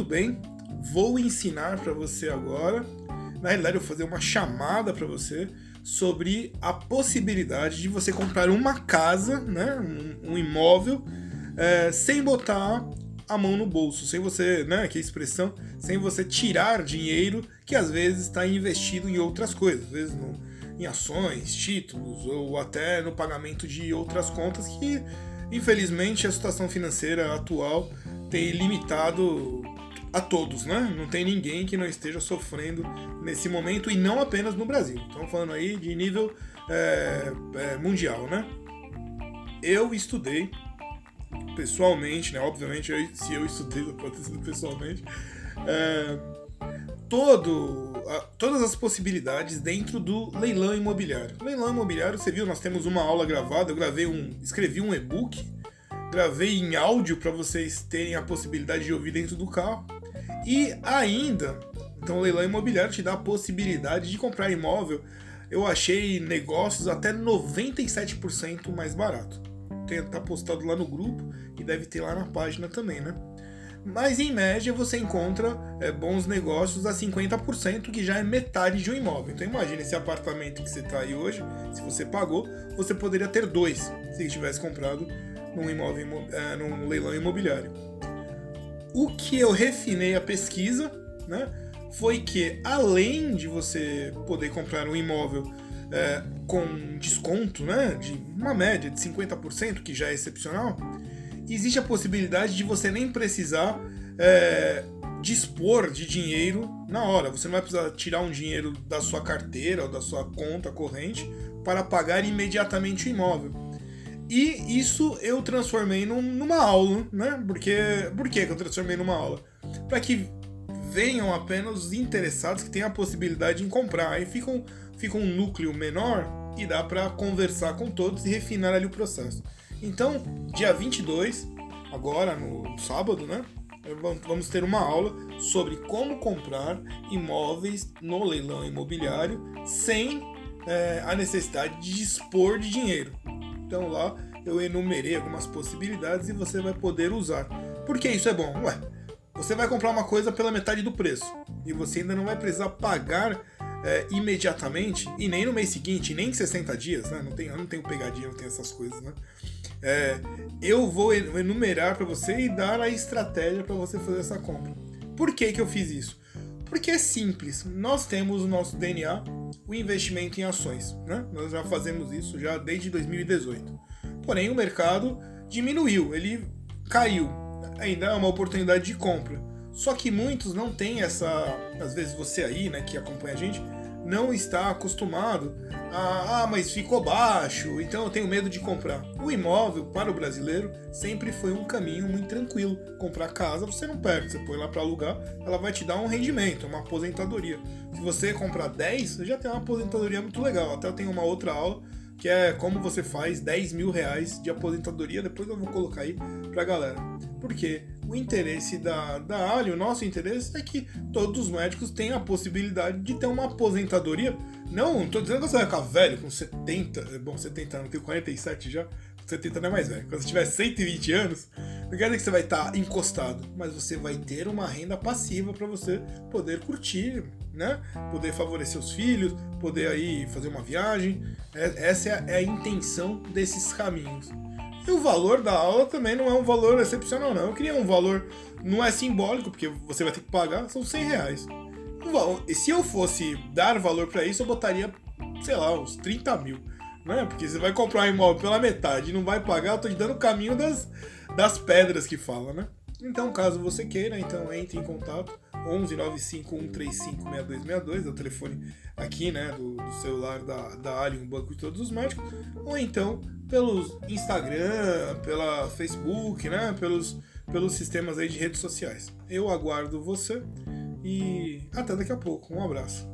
muito bem, vou ensinar para você agora. Na realidade, eu vou fazer uma chamada para você sobre a possibilidade de você comprar uma casa, né, um, um imóvel, é, sem botar a mão no bolso, sem você, né, que é expressão, sem você tirar dinheiro que às vezes está investido em outras coisas, às vezes no, em ações, títulos ou até no pagamento de outras contas que, infelizmente, a situação financeira atual tem limitado a todos, né? Não tem ninguém que não esteja sofrendo nesse momento e não apenas no Brasil. Estamos falando aí de nível é, é, mundial, né? Eu estudei pessoalmente, né? Obviamente, eu, se eu estudei, sido pessoalmente. É, todo, a, todas as possibilidades dentro do leilão imobiliário. leilão imobiliário, você viu, nós temos uma aula gravada, eu gravei um, escrevi um e-book, gravei em áudio para vocês terem a possibilidade de ouvir dentro do carro. E ainda, então o leilão imobiliário te dá a possibilidade de comprar imóvel. Eu achei negócios até 97% mais barato. Tem, tá postado lá no grupo e deve ter lá na página também, né? Mas em média você encontra é, bons negócios a 50%, que já é metade de um imóvel. Então imagine esse apartamento que você está aí hoje, se você pagou, você poderia ter dois se tivesse comprado num imóvel é, num leilão imobiliário. O que eu refinei a pesquisa, né, foi que além de você poder comprar um imóvel é, com desconto, né, de uma média de 50%, que já é excepcional, existe a possibilidade de você nem precisar é, dispor de dinheiro na hora. Você não vai precisar tirar um dinheiro da sua carteira ou da sua conta corrente para pagar imediatamente o imóvel. E isso eu transformei num, numa aula, né? Porque, por que eu transformei numa aula? Para que venham apenas os interessados que têm a possibilidade de comprar. Aí fica um, fica um núcleo menor e dá para conversar com todos e refinar ali o processo. Então, dia 22, agora no sábado, né? Vamos ter uma aula sobre como comprar imóveis no leilão imobiliário sem é, a necessidade de dispor de dinheiro. Então lá eu enumerei algumas possibilidades e você vai poder usar. Por que isso é bom? Ué, você vai comprar uma coisa pela metade do preço e você ainda não vai precisar pagar é, imediatamente e nem no mês seguinte, nem em 60 dias, né? Não tem, eu não tenho pegadinha, não tenho essas coisas, né? É, eu vou enumerar para você e dar a estratégia para você fazer essa compra. Por que, que eu fiz isso? Porque é simples. Nós temos o nosso DNA, o investimento em ações. Né? Nós já fazemos isso já desde 2018. Porém, o mercado diminuiu, ele caiu. Ainda é uma oportunidade de compra. Só que muitos não têm essa. Às vezes você aí, né, que acompanha a gente, não está acostumado a, ah, mas ficou baixo, então eu tenho medo de comprar. O imóvel para o brasileiro sempre foi um caminho muito tranquilo. Comprar casa você não perde, você põe lá para alugar, ela vai te dar um rendimento, uma aposentadoria. Se você comprar 10, você já tem uma aposentadoria muito legal. Até eu tenho uma outra aula que é como você faz 10 mil reais de aposentadoria. Depois eu vou colocar aí pra galera. Porque o interesse da, da Ali, o nosso interesse é que todos os médicos tenham a possibilidade de ter uma aposentadoria. Não, tô dizendo que você vai ficar velho com 70, é bom, 70 anos, tenho 47 já, 70 não é mais velho. Quando você tiver 120 anos, não quer dizer que você vai estar encostado, mas você vai ter uma renda passiva para você poder curtir, né? Poder favorecer os filhos, poder aí fazer uma viagem. É, essa é a, é a intenção desses caminhos. E o valor da aula também não é um valor excepcional, não. Eu queria um valor, não é simbólico, porque você vai ter que pagar, são 100 reais. E se eu fosse dar valor para isso, eu botaria, sei lá, uns 30 mil. Né? Porque você vai comprar um imóvel pela metade e não vai pagar, eu tô te dando o caminho das, das pedras que fala, né? Então, caso você queira, então entre em contato 11 95 135 6262, é o telefone aqui, né, do, do celular da, da Alien Banco de Todos os Médicos, ou então pelos Instagram, pela Facebook, né, pelos, pelos sistemas aí de redes sociais. Eu aguardo você e até daqui a pouco. Um abraço.